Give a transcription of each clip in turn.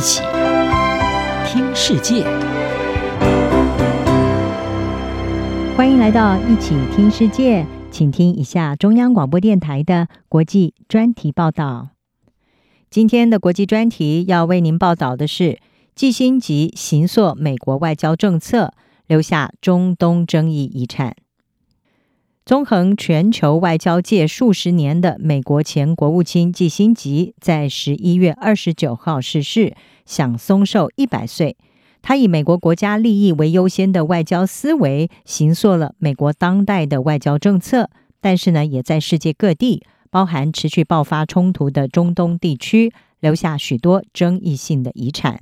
一起听世界，欢迎来到一起听世界，请听一下中央广播电台的国际专题报道。今天的国际专题要为您报道的是：季辛吉行塑美国外交政策，留下中东争议遗产。纵横全球外交界数十年的美国前国务卿季辛吉在十一月二十九号逝世，享寿寿一百岁。他以美国国家利益为优先的外交思维，形塑了美国当代的外交政策。但是呢，也在世界各地，包含持续爆发冲突的中东地区，留下许多争议性的遗产。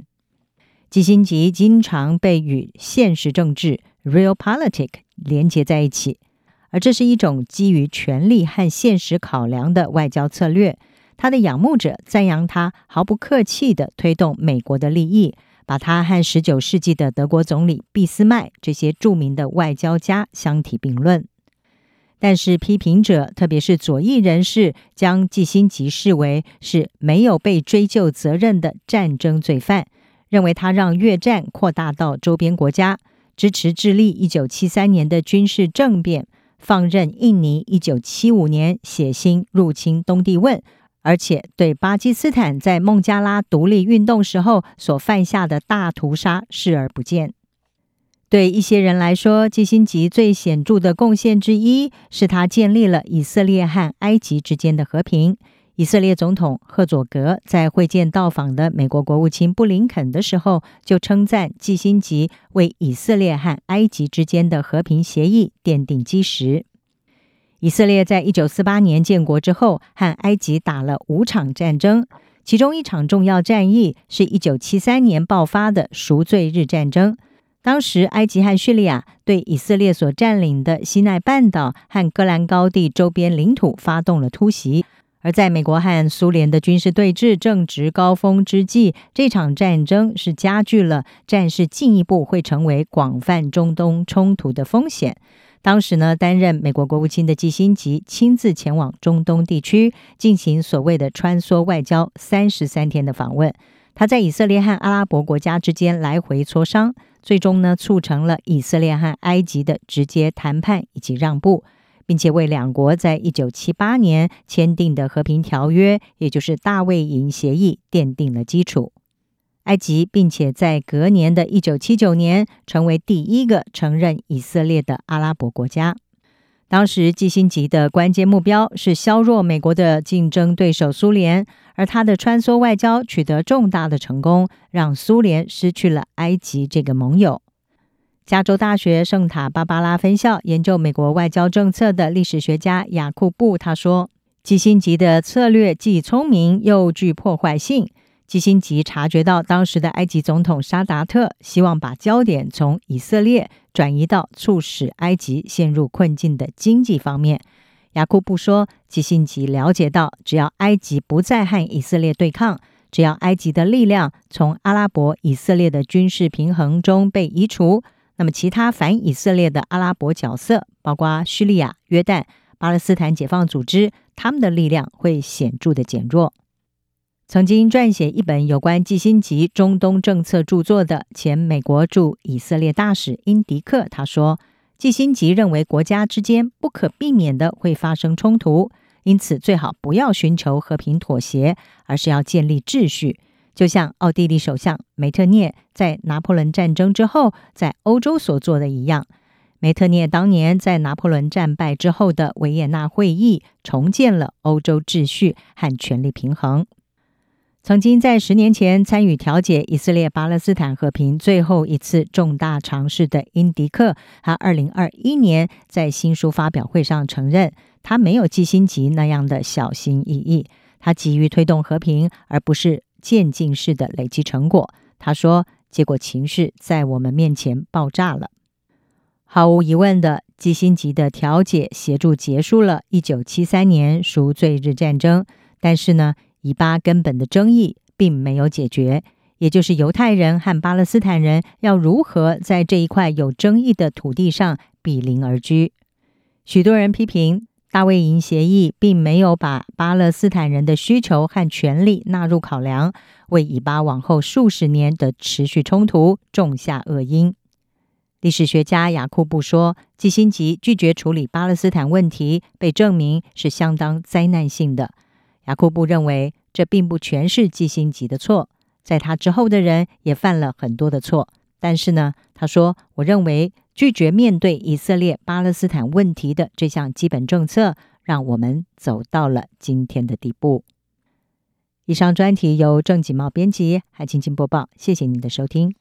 基辛吉经常被与现实政治 （realpolitik） 连结在一起。而这是一种基于权力和现实考量的外交策略。他的仰慕者赞扬他毫不客气地推动美国的利益，把他和十九世纪的德国总理俾斯麦这些著名的外交家相提并论。但是批评者，特别是左翼人士，将季辛吉视为是没有被追究责任的战争罪犯，认为他让越战扩大到周边国家，支持智利一九七三年的军事政变。放任印尼一九七五年血腥入侵东帝汶，而且对巴基斯坦在孟加拉独立运动时候所犯下的大屠杀视而不见。对一些人来说，基辛吉最显著的贡献之一是他建立了以色列和埃及之间的和平。以色列总统赫佐格在会见到访的美国国务卿布林肯的时候，就称赞季辛吉为以色列和埃及之间的和平协议奠定基石。以色列在一九四八年建国之后，和埃及打了五场战争，其中一场重要战役是一九七三年爆发的赎罪日战争。当时，埃及和叙利亚对以色列所占领的西奈半岛和戈兰高地周边领土发动了突袭。而在美国和苏联的军事对峙正值高峰之际，这场战争是加剧了战事进一步会成为广泛中东冲突的风险。当时呢，担任美国国务卿的季辛吉亲自前往中东地区进行所谓的穿梭外交三十三天的访问。他在以色列和阿拉伯国家之间来回磋商，最终呢，促成了以色列和埃及的直接谈判以及让步。并且为两国在一九七八年签订的和平条约，也就是大卫营协议，奠定了基础。埃及并且在隔年的一九七九年成为第一个承认以色列的阿拉伯国家。当时基辛吉的关键目标是削弱美国的竞争对手苏联，而他的穿梭外交取得重大的成功，让苏联失去了埃及这个盟友。加州大学圣塔芭芭拉分校研究美国外交政策的历史学家雅库布他说：“基辛吉的策略既聪明又具破坏性。基辛吉察觉到当时的埃及总统沙达特希望把焦点从以色列转移到促使埃及陷入困境的经济方面。”雅库布说：“基辛吉了解到，只要埃及不再和以色列对抗，只要埃及的力量从阿拉伯以色列的军事平衡中被移除。”那么，其他反以色列的阿拉伯角色，包括叙利亚、约旦、巴勒斯坦解放组织，他们的力量会显著的减弱。曾经撰写一本有关季辛吉中东政策著作的前美国驻以色列大使英迪克他说：“季辛吉认为国家之间不可避免的会发生冲突，因此最好不要寻求和平妥协，而是要建立秩序。”就像奥地利首相梅特涅在拿破仑战争之后在欧洲所做的一样，梅特涅当年在拿破仑战败之后的维也纳会议重建了欧洲秩序和权力平衡。曾经在十年前参与调解以色列巴勒斯坦和平最后一次重大尝试的英迪克，他二零二一年在新书发表会上承认，他没有基辛吉那样的小心翼翼，他急于推动和平，而不是。渐进式的累积成果，他说：“结果情势在我们面前爆炸了。毫无疑问的，基辛吉的调解协助结束了一九七三年赎罪日战争。但是呢，以巴根本的争议并没有解决，也就是犹太人和巴勒斯坦人要如何在这一块有争议的土地上比邻而居。许多人批评。”大卫营协议并没有把巴勒斯坦人的需求和权利纳入考量，为以巴往后数十年的持续冲突种下恶因。历史学家雅库布说：“季辛吉拒绝处理巴勒斯坦问题，被证明是相当灾难性的。”雅库布认为，这并不全是季辛吉的错，在他之后的人也犯了很多的错。但是呢，他说：“我认为。”拒绝面对以色列巴勒斯坦问题的这项基本政策，让我们走到了今天的地步。以上专题由郑锦茂编辑，还请播报。谢谢您的收听。